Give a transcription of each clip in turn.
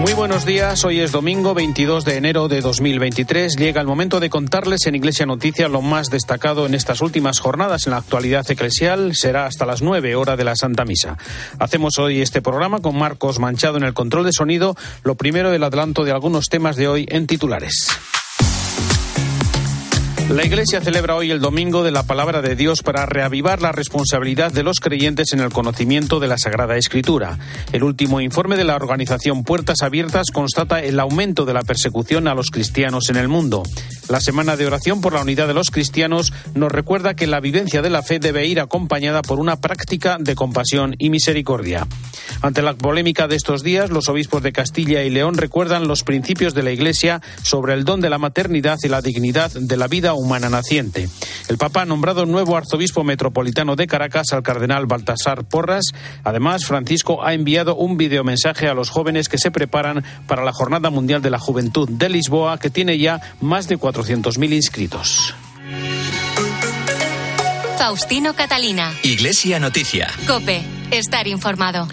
Muy buenos días, hoy es domingo 22 de enero de 2023. Llega el momento de contarles en Iglesia Noticia lo más destacado en estas últimas jornadas en la actualidad eclesial. Será hasta las 9 hora de la Santa Misa. Hacemos hoy este programa con Marcos Manchado en el control de sonido. Lo primero, el adelanto de algunos temas de hoy en titulares. La Iglesia celebra hoy el Domingo de la Palabra de Dios para reavivar la responsabilidad de los creyentes en el conocimiento de la Sagrada Escritura. El último informe de la organización Puertas Abiertas constata el aumento de la persecución a los cristianos en el mundo. La Semana de Oración por la Unidad de los Cristianos nos recuerda que la vivencia de la fe debe ir acompañada por una práctica de compasión y misericordia. Ante la polémica de estos días, los obispos de Castilla y León recuerdan los principios de la Iglesia sobre el don de la maternidad y la dignidad de la vida humana naciente. El Papa ha nombrado nuevo arzobispo metropolitano de Caracas al cardenal Baltasar Porras. Además, Francisco ha enviado un videomensaje a los jóvenes que se preparan para la Jornada Mundial de la Juventud de Lisboa, que tiene ya más de 400.000 inscritos. Faustino Catalina. Iglesia Noticia. Cope, estar informado.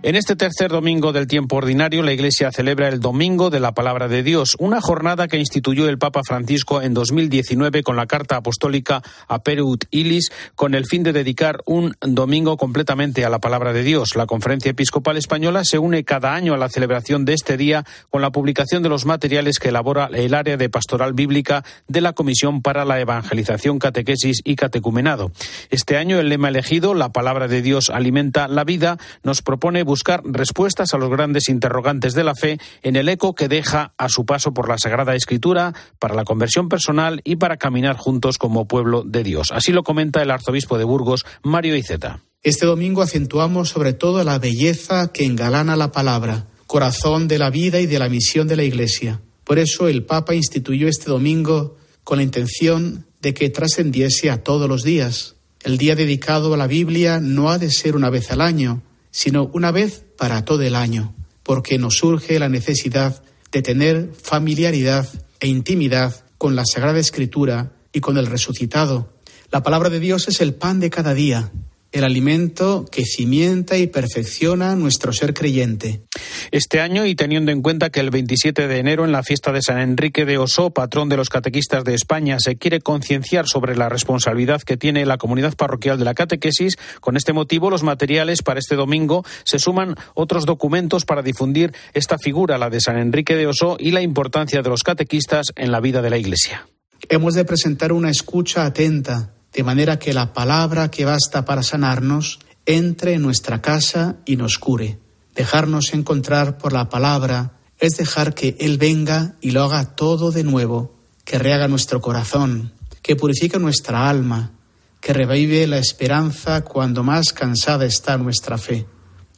En este tercer domingo del tiempo ordinario, la Iglesia celebra el Domingo de la Palabra de Dios, una jornada que instituyó el Papa Francisco en 2019 con la Carta Apostólica a Perut Ilis, con el fin de dedicar un domingo completamente a la Palabra de Dios. La Conferencia Episcopal Española se une cada año a la celebración de este día con la publicación de los materiales que elabora el área de pastoral bíblica de la Comisión para la Evangelización, Catequesis y Catecumenado. Este año el lema elegido, La Palabra de Dios alimenta la vida, nos propone buscar respuestas a los grandes interrogantes de la fe en el eco que deja a su paso por la Sagrada Escritura, para la conversión personal y para caminar juntos como pueblo de Dios. Así lo comenta el arzobispo de Burgos, Mario Iceta. Este domingo acentuamos sobre todo la belleza que engalana la palabra, corazón de la vida y de la misión de la Iglesia. Por eso el Papa instituyó este domingo con la intención de que trascendiese a todos los días. El día dedicado a la Biblia no ha de ser una vez al año, sino una vez para todo el año, porque nos surge la necesidad de tener familiaridad e intimidad con la Sagrada Escritura y con el resucitado. La palabra de Dios es el pan de cada día, el alimento que cimienta y perfecciona nuestro ser creyente. Este año, y teniendo en cuenta que el 27 de enero, en la fiesta de San Enrique de Osó, patrón de los catequistas de España, se quiere concienciar sobre la responsabilidad que tiene la comunidad parroquial de la catequesis, con este motivo los materiales para este domingo se suman otros documentos para difundir esta figura, la de San Enrique de Osó, y la importancia de los catequistas en la vida de la Iglesia. Hemos de presentar una escucha atenta de manera que la palabra que basta para sanarnos entre en nuestra casa y nos cure. Dejarnos encontrar por la palabra es dejar que Él venga y lo haga todo de nuevo, que rehaga nuestro corazón, que purifique nuestra alma, que revive la esperanza cuando más cansada está nuestra fe.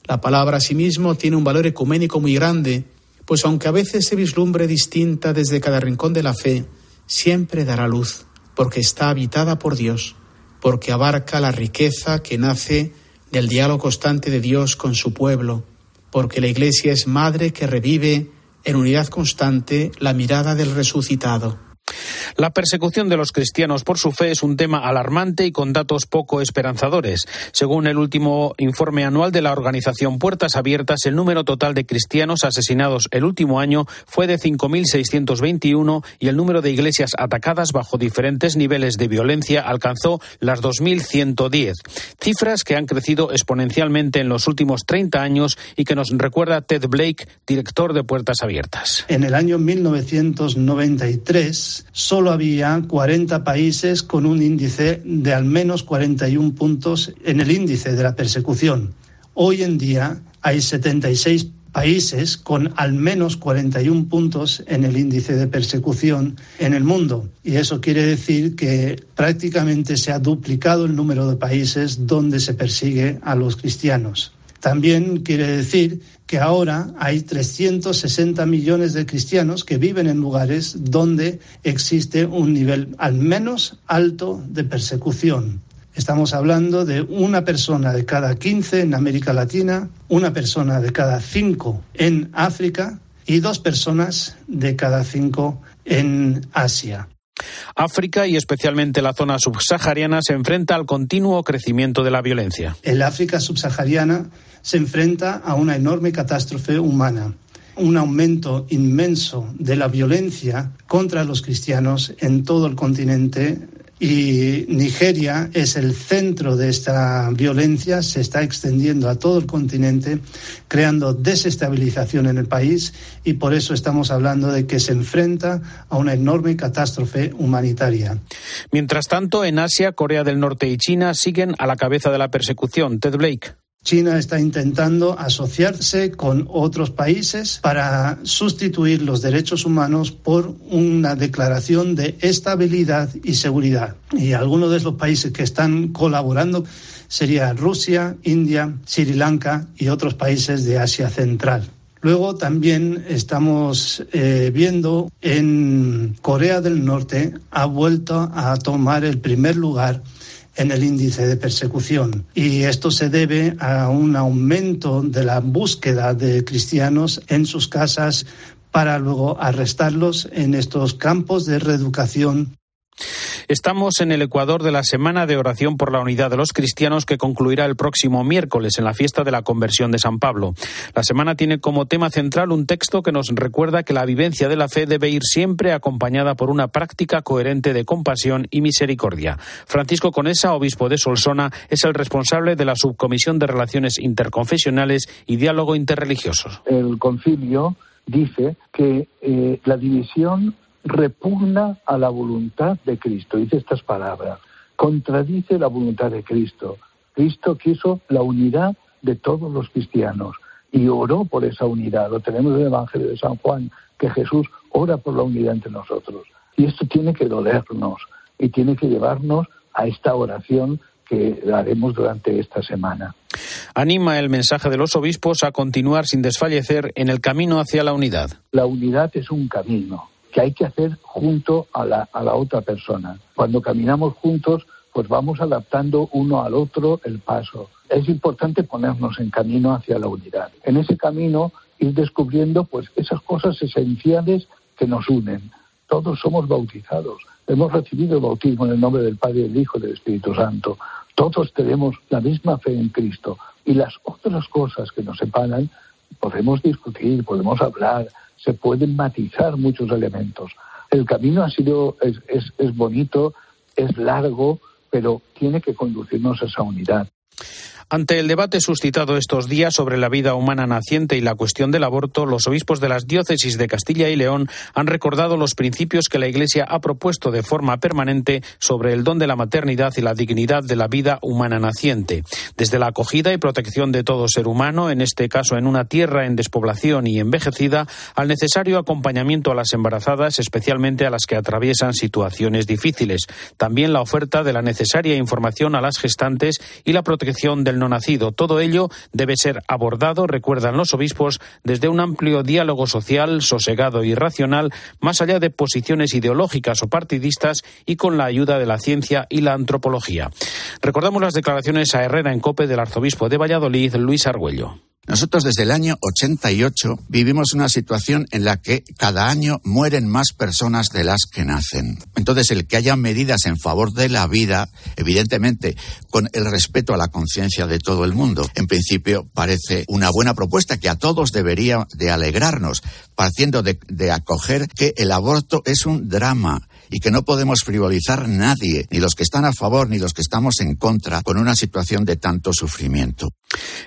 La palabra asimismo tiene un valor ecuménico muy grande, pues aunque a veces se vislumbre distinta desde cada rincón de la fe, siempre dará luz porque está habitada por Dios, porque abarca la riqueza que nace del diálogo constante de Dios con su pueblo, porque la Iglesia es madre que revive en unidad constante la mirada del resucitado. La persecución de los cristianos por su fe es un tema alarmante y con datos poco esperanzadores. Según el último informe anual de la organización Puertas Abiertas, el número total de cristianos asesinados el último año fue de 5.621 y el número de iglesias atacadas bajo diferentes niveles de violencia alcanzó las 2.110. Cifras que han crecido exponencialmente en los últimos 30 años y que nos recuerda Ted Blake, director de Puertas Abiertas. En el año 1993, solo había 40 países con un índice de al menos 41 puntos en el índice de la persecución. Hoy en día hay 76 países con al menos 41 puntos en el índice de persecución en el mundo. Y eso quiere decir que prácticamente se ha duplicado el número de países donde se persigue a los cristianos. También quiere decir que ahora hay 360 millones de cristianos que viven en lugares donde existe un nivel al menos alto de persecución. Estamos hablando de una persona de cada 15 en América Latina, una persona de cada 5 en África y dos personas de cada cinco en Asia. África y especialmente la zona subsahariana se enfrenta al continuo crecimiento de la violencia. El África subsahariana se enfrenta a una enorme catástrofe humana un aumento inmenso de la violencia contra los cristianos en todo el continente y Nigeria es el centro de esta violencia, se está extendiendo a todo el continente, creando desestabilización en el país y por eso estamos hablando de que se enfrenta a una enorme catástrofe humanitaria. Mientras tanto, en Asia, Corea del Norte y China siguen a la cabeza de la persecución. Ted Blake. China está intentando asociarse con otros países para sustituir los derechos humanos por una declaración de estabilidad y seguridad. Y algunos de los países que están colaborando serían Rusia, India, Sri Lanka y otros países de Asia Central. Luego también estamos eh, viendo en Corea del Norte ha vuelto a tomar el primer lugar en el índice de persecución. Y esto se debe a un aumento de la búsqueda de cristianos en sus casas para luego arrestarlos en estos campos de reeducación Estamos en el Ecuador de la Semana de Oración por la Unidad de los Cristianos que concluirá el próximo miércoles en la fiesta de la conversión de San Pablo. La semana tiene como tema central un texto que nos recuerda que la vivencia de la fe debe ir siempre acompañada por una práctica coherente de compasión y misericordia. Francisco Conesa, obispo de Solsona, es el responsable de la Subcomisión de Relaciones Interconfesionales y Diálogo Interreligiosos. El concilio dice que eh, la división repugna a la voluntad de Cristo. Dice estas palabras. Contradice la voluntad de Cristo. Cristo quiso la unidad de todos los cristianos y oró por esa unidad. Lo tenemos en el Evangelio de San Juan, que Jesús ora por la unidad entre nosotros. Y esto tiene que dolernos y tiene que llevarnos a esta oración que haremos durante esta semana. Anima el mensaje de los obispos a continuar sin desfallecer en el camino hacia la unidad. La unidad es un camino que hay que hacer junto a la, a la otra persona. Cuando caminamos juntos, pues vamos adaptando uno al otro el paso. Es importante ponernos en camino hacia la unidad. En ese camino ir descubriendo pues esas cosas esenciales que nos unen. Todos somos bautizados. Hemos recibido el bautismo en el nombre del Padre, del Hijo y del Espíritu Santo. Todos tenemos la misma fe en Cristo. Y las otras cosas que nos separan, podemos discutir, podemos hablar, se pueden matizar muchos elementos. El camino ha sido, es, es, es bonito, es largo, pero tiene que conducirnos a esa unidad. Ante el debate suscitado estos días sobre la vida humana naciente y la cuestión del aborto, los obispos de las diócesis de Castilla y León han recordado los principios que la Iglesia ha propuesto de forma permanente sobre el don de la maternidad y la dignidad de la vida humana naciente. Desde la acogida y protección de todo ser humano, en este caso en una tierra en despoblación y envejecida, al necesario acompañamiento a las embarazadas, especialmente a las que atraviesan situaciones difíciles. También la oferta de la necesaria información a las gestantes y la protección del no nacido. Todo ello debe ser abordado, recuerdan los obispos, desde un amplio diálogo social, sosegado y racional, más allá de posiciones ideológicas o partidistas y con la ayuda de la ciencia y la antropología. Recordamos las declaraciones a Herrera en Cope del arzobispo de Valladolid, Luis Argüello. Nosotros desde el año 88 vivimos una situación en la que cada año mueren más personas de las que nacen. Entonces, el que haya medidas en favor de la vida, evidentemente, con el respeto a la conciencia de todo el mundo, en principio parece una buena propuesta que a todos debería de alegrarnos, partiendo de, de acoger que el aborto es un drama y que no podemos frivolizar nadie, ni los que están a favor ni los que estamos en contra, con una situación de tanto sufrimiento.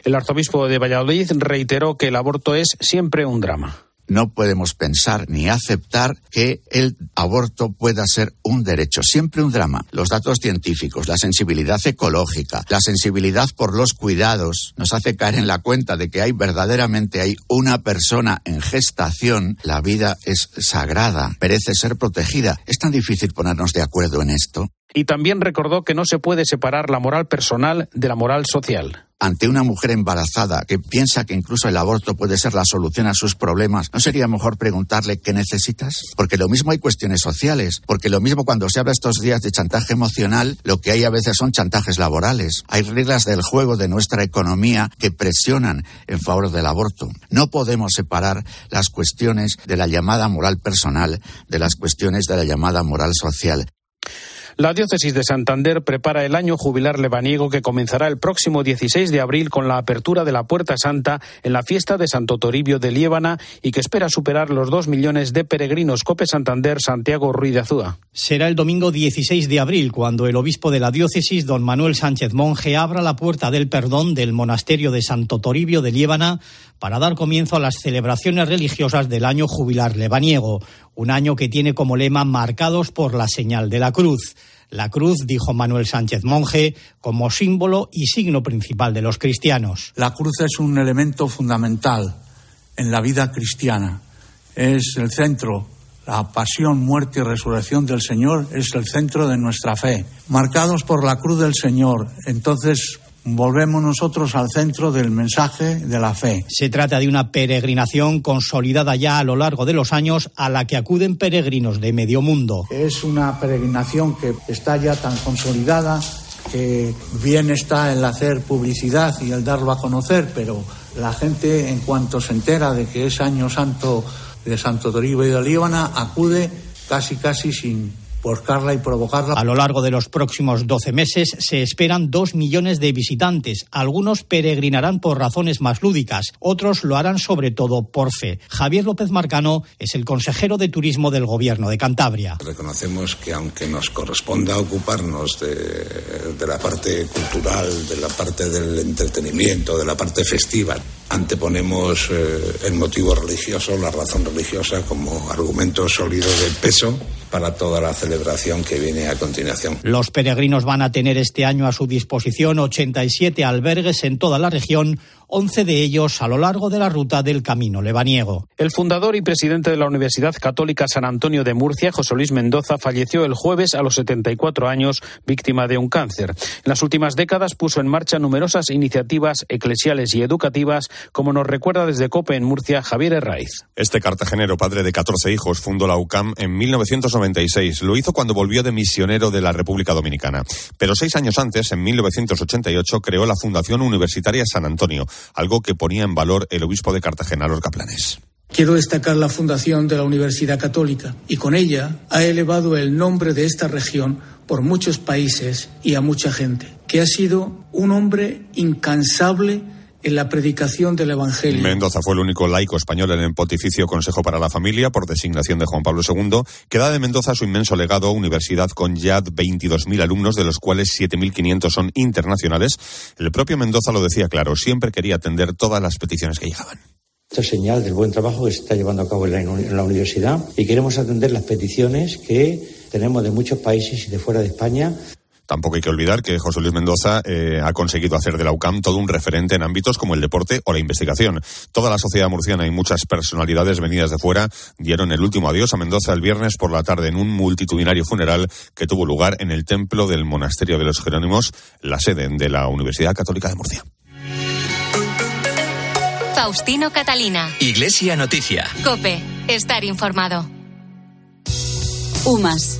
El arzobispo de Valladolid reiteró que el aborto es siempre un drama no podemos pensar ni aceptar que el aborto pueda ser un derecho, siempre un drama. Los datos científicos, la sensibilidad ecológica, la sensibilidad por los cuidados nos hace caer en la cuenta de que hay verdaderamente hay una persona en gestación, la vida es sagrada, merece ser protegida. Es tan difícil ponernos de acuerdo en esto. Y también recordó que no se puede separar la moral personal de la moral social ante una mujer embarazada que piensa que incluso el aborto puede ser la solución a sus problemas, ¿no sería mejor preguntarle qué necesitas? Porque lo mismo hay cuestiones sociales, porque lo mismo cuando se habla estos días de chantaje emocional, lo que hay a veces son chantajes laborales. Hay reglas del juego de nuestra economía que presionan en favor del aborto. No podemos separar las cuestiones de la llamada moral personal de las cuestiones de la llamada moral social. La diócesis de Santander prepara el año jubilar lebaniego que comenzará el próximo 16 de abril con la apertura de la Puerta Santa en la fiesta de Santo Toribio de Liébana y que espera superar los dos millones de peregrinos. Cope Santander, Santiago Ruiz de Azúa. Será el domingo 16 de abril cuando el obispo de la diócesis, don Manuel Sánchez Monje, abra la puerta del perdón del monasterio de Santo Toribio de Liébana para dar comienzo a las celebraciones religiosas del año jubilar lebaniego, un año que tiene como lema marcados por la señal de la cruz. La cruz, dijo Manuel Sánchez Monje, como símbolo y signo principal de los cristianos. La cruz es un elemento fundamental en la vida cristiana. Es el centro la pasión, muerte y resurrección del Señor es el centro de nuestra fe. Marcados por la cruz del Señor, entonces volvemos nosotros al centro del mensaje de la fe. Se trata de una peregrinación consolidada ya a lo largo de los años a la que acuden peregrinos de medio mundo. Es una peregrinación que está ya tan consolidada que bien está el hacer publicidad y el darlo a conocer, pero la gente en cuanto se entera de que es año santo de Santo Toribio y de Líbana acude casi casi sin y provocarla. A lo largo de los próximos 12 meses se esperan dos millones de visitantes. Algunos peregrinarán por razones más lúdicas, otros lo harán sobre todo por fe. Javier López Marcano es el consejero de turismo del gobierno de Cantabria. Reconocemos que aunque nos corresponda ocuparnos de, de la parte cultural, de la parte del entretenimiento, de la parte festiva, anteponemos eh, el motivo religioso, la razón religiosa como argumento sólido de peso para toda la celebración que viene a continuación. Los peregrinos van a tener este año a su disposición 87 albergues en toda la región 11 de ellos a lo largo de la ruta del Camino Lebaniego. El fundador y presidente de la Universidad Católica San Antonio de Murcia, José Luis Mendoza, falleció el jueves a los 74 años víctima de un cáncer. En las últimas décadas puso en marcha numerosas iniciativas eclesiales y educativas, como nos recuerda desde COPE en Murcia Javier Herraiz. Este cartagenero, padre de 14 hijos, fundó la UCAM en 1996. Lo hizo cuando volvió de misionero de la República Dominicana. Pero seis años antes, en 1988, creó la Fundación Universitaria San Antonio algo que ponía en valor el obispo de Cartagena, Lorca Planes. Quiero destacar la fundación de la Universidad Católica y con ella ha elevado el nombre de esta región por muchos países y a mucha gente, que ha sido un hombre incansable en la predicación del Evangelio. Mendoza fue el único laico español en el Pontificio Consejo para la Familia por designación de Juan Pablo II, que da de Mendoza su inmenso legado, universidad con ya 22.000 alumnos, de los cuales 7.500 son internacionales. El propio Mendoza lo decía claro, siempre quería atender todas las peticiones que llegaban. Esto es señal del buen trabajo que se está llevando a cabo en la universidad y queremos atender las peticiones que tenemos de muchos países y de fuera de España. Tampoco hay que olvidar que José Luis Mendoza eh, ha conseguido hacer de la UCAM todo un referente en ámbitos como el deporte o la investigación. Toda la sociedad murciana y muchas personalidades venidas de fuera dieron el último adiós a Mendoza el viernes por la tarde en un multitudinario funeral que tuvo lugar en el templo del Monasterio de los Jerónimos, la sede de la Universidad Católica de Murcia. Faustino Catalina. Iglesia Noticia. Cope. Estar informado. UMAS,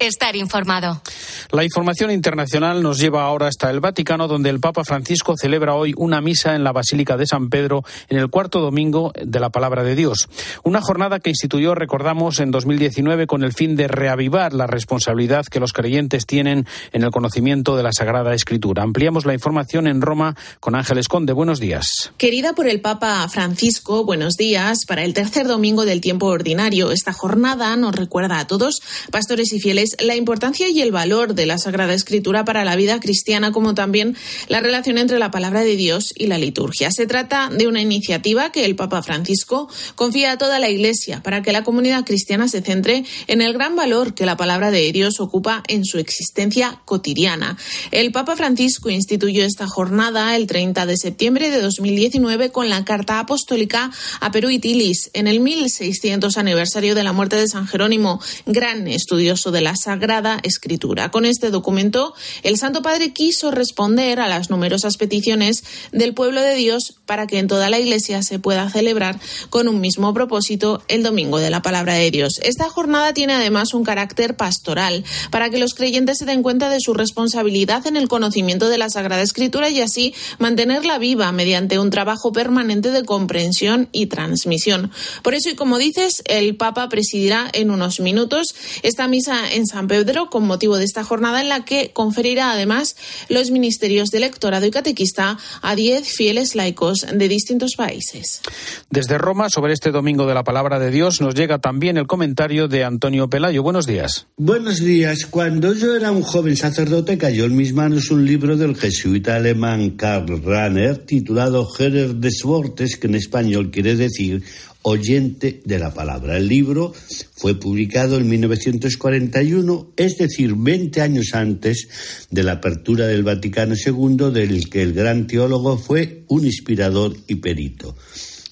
estar informado. La información internacional nos lleva ahora hasta el Vaticano, donde el Papa Francisco celebra hoy una misa en la Basílica de San Pedro en el cuarto domingo de la Palabra de Dios. Una jornada que instituyó, recordamos, en 2019 con el fin de reavivar la responsabilidad que los creyentes tienen en el conocimiento de la Sagrada Escritura. Ampliamos la información en Roma con Ángeles Conde. Buenos días. Querida por el Papa Francisco, buenos días. Para el tercer domingo del tiempo ordinario, esta jornada nos recuerda a todos, pastores y fieles, la importancia y el valor de la Sagrada Escritura para la vida cristiana, como también la relación entre la palabra de Dios y la liturgia. Se trata de una iniciativa que el Papa Francisco confía a toda la Iglesia para que la comunidad cristiana se centre en el gran valor que la palabra de Dios ocupa en su existencia cotidiana. El Papa Francisco instituyó esta jornada el 30 de septiembre de 2019 con la Carta Apostólica a Perú y Tilis en el 1600 aniversario de la muerte de San Jerónimo, gran estudioso de la Sagrada Escritura. Con este documento, el Santo Padre quiso responder a las numerosas peticiones del pueblo de Dios para que en toda la Iglesia se pueda celebrar con un mismo propósito el Domingo de la Palabra de Dios. Esta jornada tiene además un carácter pastoral para que los creyentes se den cuenta de su responsabilidad en el conocimiento de la Sagrada Escritura y así mantenerla viva mediante un trabajo permanente de comprensión y transmisión. Por eso, y como dices, el Papa presidirá en unos minutos esta misa en San Pedro con motivo de esta jornada en la que conferirá además los ministerios de lectorado y catequista a diez fieles laicos de distintos países. Desde Roma, sobre este domingo de la palabra de Dios, nos llega también el comentario de Antonio Pelayo. Buenos días. Buenos días. Cuando yo era un joven sacerdote, cayó en mis manos un libro del jesuita alemán Karl Rahner titulado Herer des Wortes, que en español quiere decir oyente de la palabra. El libro fue publicado en 1941, es decir, 20 años antes de la apertura del Vaticano II, del que el gran teólogo fue un inspirador y perito.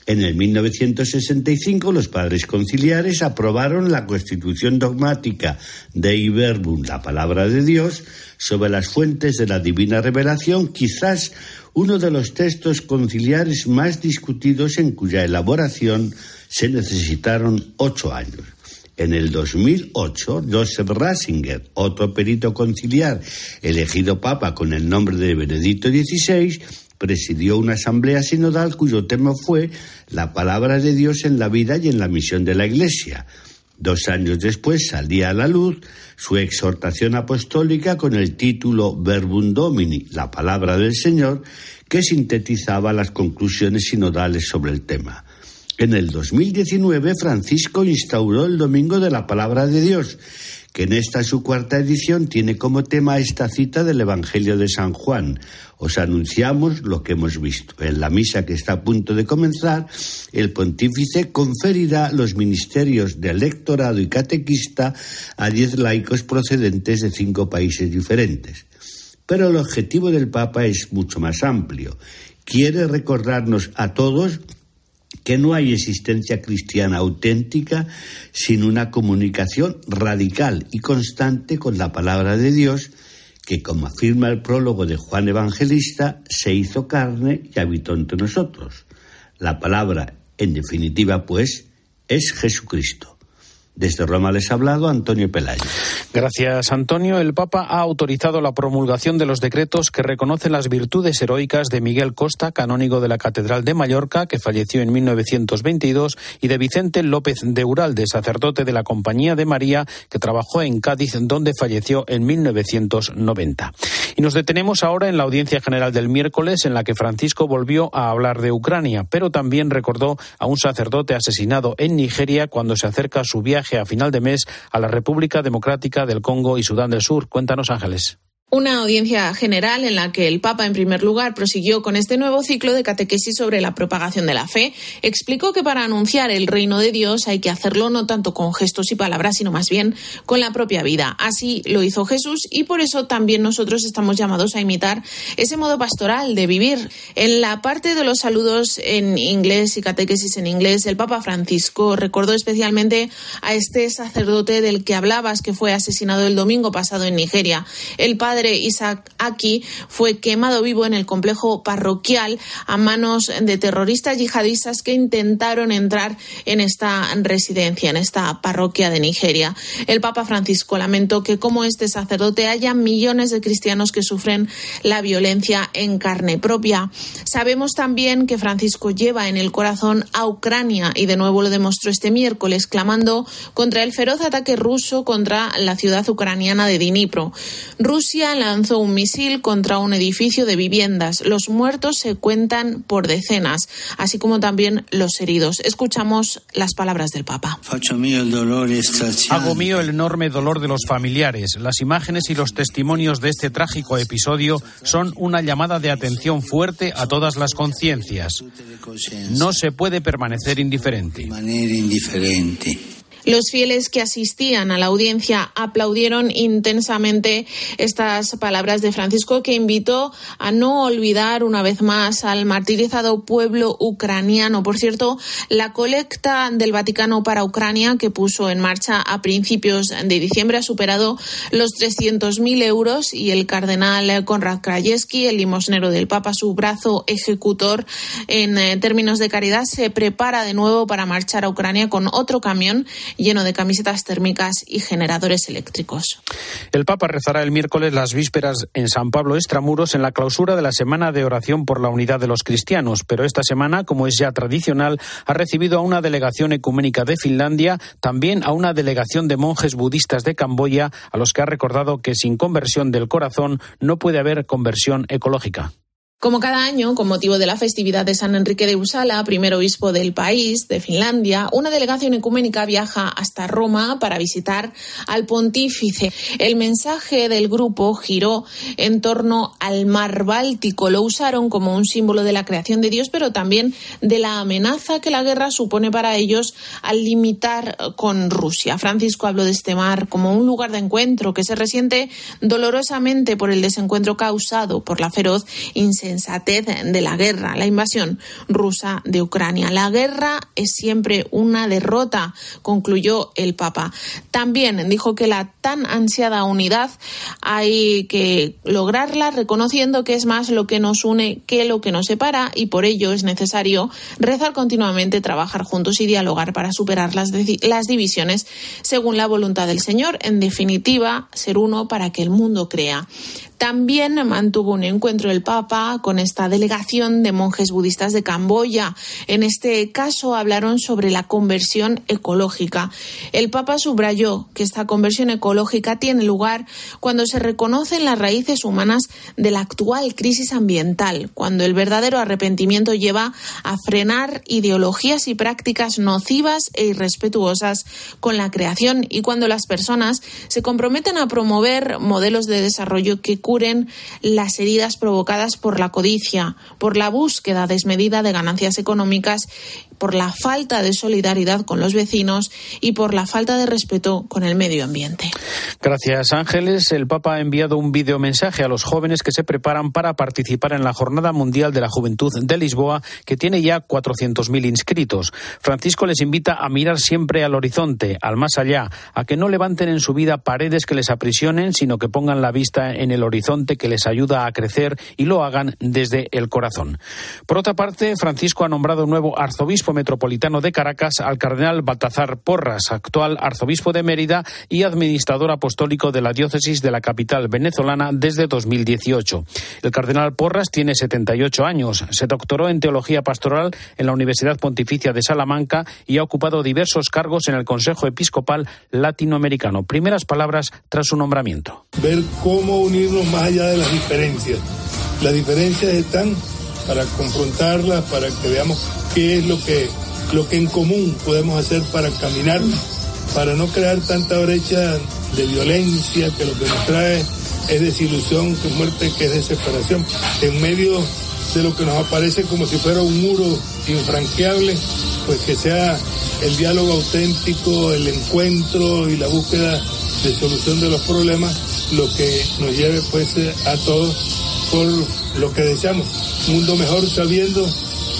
En el 1965 los padres conciliares aprobaron la constitución dogmática de Iberbum, la palabra de Dios, sobre las fuentes de la divina revelación, quizás uno de los textos conciliares más discutidos en cuya elaboración se necesitaron ocho años. En el 2008, Joseph Ratzinger, otro perito conciliar elegido papa con el nombre de Benedicto XVI, presidió una asamblea sinodal cuyo tema fue la palabra de Dios en la vida y en la misión de la Iglesia. Dos años después salía a la luz su exhortación apostólica con el título Verbum Domini, la palabra del Señor, que sintetizaba las conclusiones sinodales sobre el tema. En el 2019, Francisco instauró el Domingo de la Palabra de Dios, que en esta su cuarta edición tiene como tema esta cita del Evangelio de San Juan. Os anunciamos lo que hemos visto. En la misa que está a punto de comenzar, el pontífice conferirá los ministerios de electorado y catequista a diez laicos procedentes de cinco países diferentes. Pero el objetivo del Papa es mucho más amplio. Quiere recordarnos a todos que no hay existencia cristiana auténtica sin una comunicación radical y constante con la palabra de Dios, que, como afirma el prólogo de Juan Evangelista, se hizo carne y habitó entre nosotros. La palabra, en definitiva, pues, es Jesucristo. Desde Roma les ha hablado Antonio Pelayo. Gracias, Antonio. El Papa ha autorizado la promulgación de los decretos que reconocen las virtudes heroicas de Miguel Costa, canónigo de la Catedral de Mallorca, que falleció en 1922, y de Vicente López de Uralde, sacerdote de la Compañía de María, que trabajó en Cádiz, donde falleció en 1990. Y nos detenemos ahora en la audiencia general del miércoles, en la que Francisco volvió a hablar de Ucrania, pero también recordó a un sacerdote asesinado en Nigeria cuando se acerca su viaje a final de mes a la República Democrática del Congo y Sudán del Sur. Cuéntanos, Ángeles. Una audiencia general en la que el Papa, en primer lugar, prosiguió con este nuevo ciclo de catequesis sobre la propagación de la fe. Explicó que para anunciar el reino de Dios hay que hacerlo no tanto con gestos y palabras, sino más bien con la propia vida. Así lo hizo Jesús y por eso también nosotros estamos llamados a imitar ese modo pastoral de vivir. En la parte de los saludos en inglés y catequesis en inglés, el Papa Francisco recordó especialmente a este sacerdote del que hablabas que fue asesinado el domingo pasado en Nigeria. El padre padre Isaac Aki fue quemado vivo en el complejo parroquial a manos de terroristas yihadistas que intentaron entrar en esta residencia, en esta parroquia de Nigeria. El Papa Francisco lamentó que como este sacerdote haya millones de cristianos que sufren la violencia en carne propia. Sabemos también que Francisco lleva en el corazón a Ucrania y de nuevo lo demostró este miércoles clamando contra el feroz ataque ruso contra la ciudad ucraniana de Dnipro. Rusia Lanzó un misil contra un edificio de viviendas. Los muertos se cuentan por decenas, así como también los heridos. Escuchamos las palabras del Papa. Hago mío el enorme dolor de los familiares. Las imágenes y los testimonios de este trágico episodio son una llamada de atención fuerte a todas las conciencias. No se puede permanecer indiferente. Los fieles que asistían a la audiencia aplaudieron intensamente estas palabras de Francisco que invitó a no olvidar una vez más al martirizado pueblo ucraniano. Por cierto, la colecta del Vaticano para Ucrania que puso en marcha a principios de diciembre ha superado los 300.000 euros y el cardenal Konrad Krajewski, el limosnero del Papa, su brazo ejecutor en eh, términos de caridad, se prepara de nuevo para marchar a Ucrania con otro camión lleno de camisetas térmicas y generadores eléctricos. El Papa rezará el miércoles las vísperas en San Pablo Extramuros en la clausura de la Semana de Oración por la Unidad de los Cristianos, pero esta semana, como es ya tradicional, ha recibido a una delegación ecuménica de Finlandia, también a una delegación de monjes budistas de Camboya, a los que ha recordado que sin conversión del corazón no puede haber conversión ecológica. Como cada año, con motivo de la festividad de San Enrique de Usala, primer obispo del país, de Finlandia, una delegación ecuménica viaja hasta Roma para visitar al pontífice. El mensaje del grupo giró en torno al mar Báltico. Lo usaron como un símbolo de la creación de Dios, pero también de la amenaza que la guerra supone para ellos al limitar con Rusia. Francisco habló de este mar como un lugar de encuentro que se resiente dolorosamente por el desencuentro causado por la feroz insensatez de la guerra, la invasión rusa de Ucrania. La guerra es siempre una derrota, concluyó el Papa. También dijo que la tan ansiada unidad hay que lograrla reconociendo que es más lo que nos une que lo que nos separa y por ello es necesario rezar continuamente, trabajar juntos y dialogar para superar las, las divisiones según la voluntad del Señor. En definitiva, ser uno para que el mundo crea. También mantuvo un encuentro el Papa con esta delegación de monjes budistas de Camboya. En este caso hablaron sobre la conversión ecológica. El Papa subrayó que esta conversión ecológica tiene lugar cuando se reconocen las raíces humanas de la actual crisis ambiental, cuando el verdadero arrepentimiento lleva a frenar ideologías y prácticas nocivas e irrespetuosas con la creación y cuando las personas se comprometen a promover modelos de desarrollo que curen las heridas provocadas por la codicia, por la búsqueda desmedida de ganancias económicas por la falta de solidaridad con los vecinos y por la falta de respeto con el medio ambiente. Gracias, Ángeles. El Papa ha enviado un videomensaje a los jóvenes que se preparan para participar en la Jornada Mundial de la Juventud de Lisboa, que tiene ya 400.000 inscritos. Francisco les invita a mirar siempre al horizonte, al más allá, a que no levanten en su vida paredes que les aprisionen, sino que pongan la vista en el horizonte que les ayuda a crecer y lo hagan desde el corazón. Por otra parte, Francisco ha nombrado nuevo arzobispo metropolitano de Caracas al cardenal Baltazar Porras, actual arzobispo de Mérida y administrador apostólico de la diócesis de la capital venezolana desde 2018. El cardenal Porras tiene 78 años, se doctoró en teología pastoral en la Universidad Pontificia de Salamanca y ha ocupado diversos cargos en el Consejo Episcopal Latinoamericano. Primeras palabras tras su nombramiento. Ver cómo unirnos más allá de las diferencias. Las diferencias están para confrontarlas, para que veamos qué es lo que, lo que en común podemos hacer para caminar, para no crear tanta brecha de violencia que lo que nos trae es desilusión, que es muerte, que es desesperación. En medio de lo que nos aparece como si fuera un muro infranqueable, pues que sea el diálogo auténtico, el encuentro y la búsqueda de solución de los problemas lo que nos lleve pues a todos por lo que deseamos. Un mundo mejor sabiendo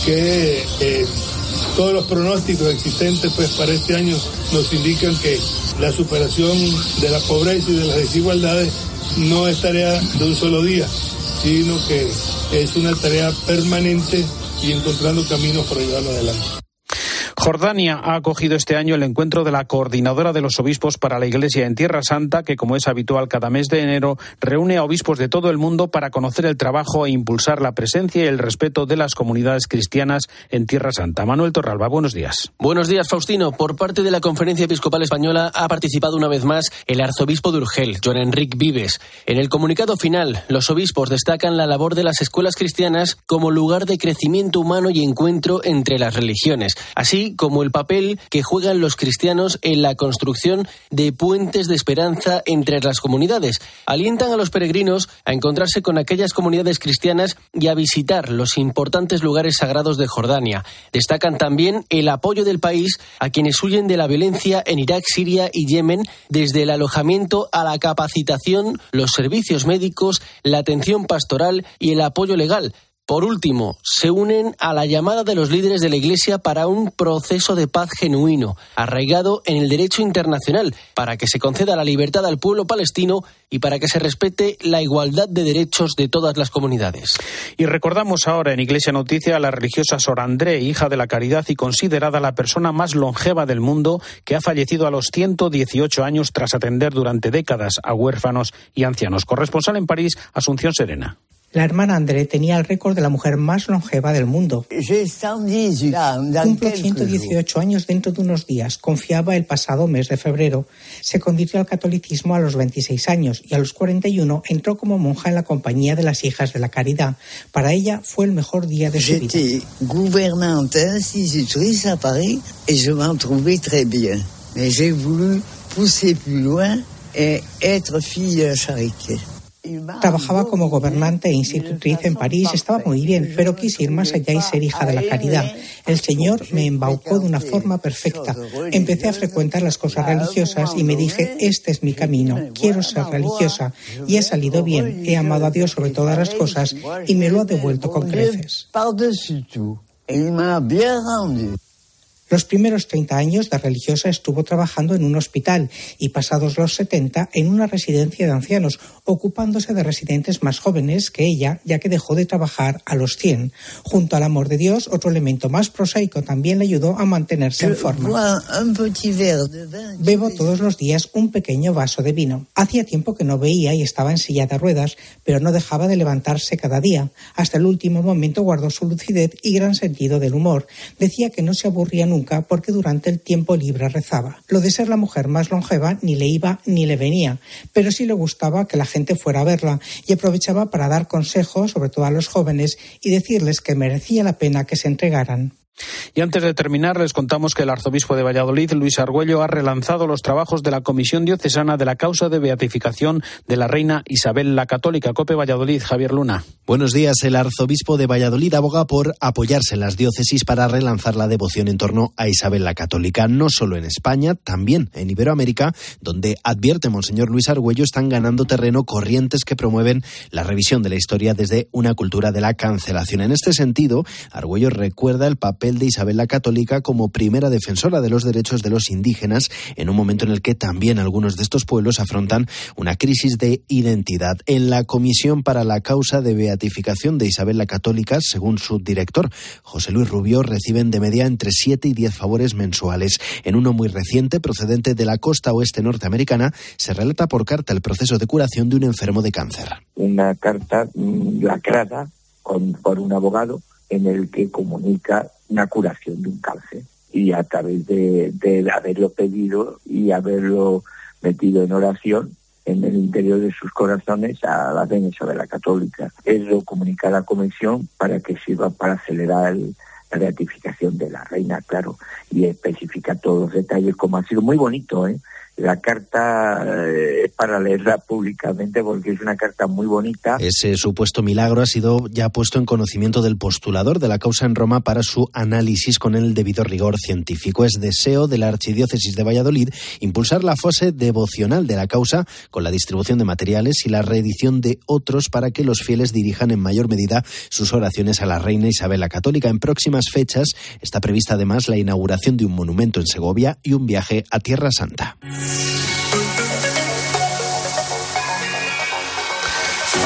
que eh, todos los pronósticos existentes pues para este año nos indican que la superación de la pobreza y de las desigualdades no es tarea de un solo día, sino que es una tarea permanente y encontrando caminos para llevarlo adelante. Jordania ha acogido este año el encuentro de la coordinadora de los obispos para la Iglesia en Tierra Santa, que como es habitual cada mes de enero, reúne a obispos de todo el mundo para conocer el trabajo e impulsar la presencia y el respeto de las comunidades cristianas en Tierra Santa. Manuel Torralba, buenos días. Buenos días, Faustino. Por parte de la Conferencia Episcopal Española ha participado una vez más el arzobispo de Urgel, John Enrique Vives. En el comunicado final, los obispos destacan la labor de las escuelas cristianas como lugar de crecimiento humano y encuentro entre las religiones, así como el papel que juegan los cristianos en la construcción de puentes de esperanza entre las comunidades. Alientan a los peregrinos a encontrarse con aquellas comunidades cristianas y a visitar los importantes lugares sagrados de Jordania. Destacan también el apoyo del país a quienes huyen de la violencia en Irak, Siria y Yemen, desde el alojamiento a la capacitación, los servicios médicos, la atención pastoral y el apoyo legal por último, se unen a la llamada de los líderes de la Iglesia para un proceso de paz genuino, arraigado en el derecho internacional, para que se conceda la libertad al pueblo palestino y para que se respete la igualdad de derechos de todas las comunidades. Y recordamos ahora en Iglesia Noticia a la religiosa Sor André, hija de la caridad y considerada la persona más longeva del mundo, que ha fallecido a los 118 años tras atender durante décadas a huérfanos y ancianos. Corresponsal en París, Asunción Serena. La hermana André tenía el récord de la mujer más longeva del mundo. Cumplo 118 años dentro de unos días. Confiaba el pasado mes de febrero. Se convirtió al catolicismo a los 26 años y a los 41 entró como monja en la compañía de las hijas de la caridad. Para ella fue el mejor día de su vida. gouvernante institutrice à Paris et je m'en trouvais très bien. Mais j'ai voulu pousser plus loin et être fille de la charité. Trabajaba como gobernante e institutriz en París, estaba muy bien, pero quise ir más allá y ser hija de la caridad. El Señor me embaucó de una forma perfecta. Empecé a frecuentar las cosas religiosas y me dije, este es mi camino, quiero ser religiosa. Y he salido bien, he amado a Dios sobre todas las cosas y me lo ha devuelto con creces. Los primeros 30 años de religiosa estuvo trabajando en un hospital y pasados los 70 en una residencia de ancianos, ocupándose de residentes más jóvenes que ella, ya que dejó de trabajar a los 100. Junto al amor de Dios, otro elemento más prosaico también le ayudó a mantenerse en forma. Bebo todos los días un pequeño vaso de vino. Hacía tiempo que no veía y estaba en silla de ruedas, pero no dejaba de levantarse cada día. Hasta el último momento guardó su lucidez y gran sentido del humor. Decía que no se aburría nunca porque durante el tiempo libre rezaba. Lo de ser la mujer más longeva ni le iba ni le venía, pero sí le gustaba que la gente fuera a verla y aprovechaba para dar consejos, sobre todo a los jóvenes, y decirles que merecía la pena que se entregaran. Y antes de terminar, les contamos que el arzobispo de Valladolid, Luis Argüello, ha relanzado los trabajos de la Comisión Diocesana de la causa de beatificación de la reina Isabel la Católica. Cope Valladolid, Javier Luna. Buenos días. El arzobispo de Valladolid aboga por apoyarse en las diócesis para relanzar la devoción en torno a Isabel la Católica, no solo en España, también en Iberoamérica, donde advierte Monseñor Luis Argüello están ganando terreno corrientes que promueven la revisión de la historia desde una cultura de la cancelación. En este sentido, Argüello recuerda el papel de Isabel la Católica como primera defensora de los derechos de los indígenas en un momento en el que también algunos de estos pueblos afrontan una crisis de identidad. En la Comisión para la Causa de Beatificación de Isabel la Católica, según su director, José Luis Rubio, reciben de media entre 7 y 10 favores mensuales. En uno muy reciente, procedente de la costa oeste norteamericana, se relata por carta el proceso de curación de un enfermo de cáncer. Una carta mm, lacrada por un abogado en el que comunica una curación de un cáncer y a través de, haberlo pedido y haberlo metido en oración en el interior de sus corazones a la reina Isabel la Católica. Es lo comunica la comisión para que sirva para acelerar la beatificación de la reina, claro, y especifica todos los detalles, como ha sido muy bonito, ¿eh? la carta eh, para leerla públicamente porque es una carta muy bonita. Ese supuesto milagro ha sido ya puesto en conocimiento del postulador de la causa en Roma para su análisis con el debido rigor científico. Es deseo de la Archidiócesis de Valladolid impulsar la fase devocional de la causa con la distribución de materiales y la reedición de otros para que los fieles dirijan en mayor medida sus oraciones a la reina Isabel la Católica. En próximas fechas está prevista además la inauguración de un monumento en Segovia y un viaje a Tierra Santa.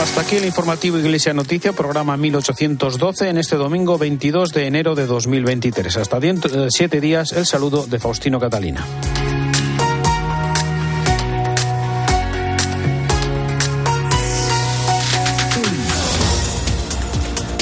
Hasta aquí el informativo Iglesia Noticia, programa 1812, en este domingo 22 de enero de 2023. Hasta de siete días, el saludo de Faustino Catalina.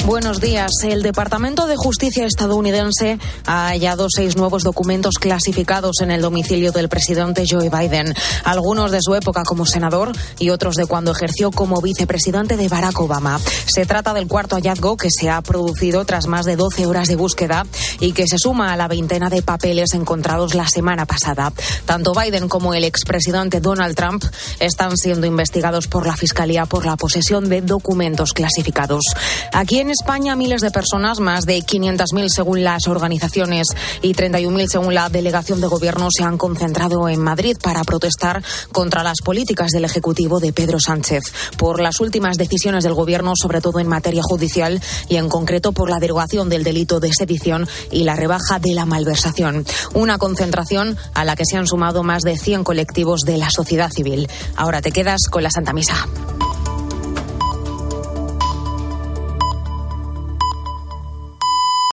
Buenos días. El Departamento de Justicia estadounidense ha hallado seis nuevos documentos clasificados en el domicilio del presidente Joe Biden, algunos de su época como senador y otros de cuando ejerció como vicepresidente de Barack Obama. Se trata del cuarto hallazgo que se ha producido tras más de 12 horas de búsqueda y que se suma a la veintena de papeles encontrados la semana pasada. Tanto Biden como el expresidente Donald Trump están siendo investigados por la Fiscalía por la posesión de documentos clasificados. Aquí en España, miles de personas, más de 500.000 según las organizaciones y 31.000 según la delegación de gobierno, se han concentrado en Madrid para protestar contra las políticas del Ejecutivo de Pedro Sánchez, por las últimas decisiones del gobierno, sobre todo en materia judicial y en concreto por la derogación del delito de sedición y la rebaja de la malversación. Una concentración a la que se han sumado más de 100 colectivos de la sociedad civil. Ahora te quedas con la Santa Misa.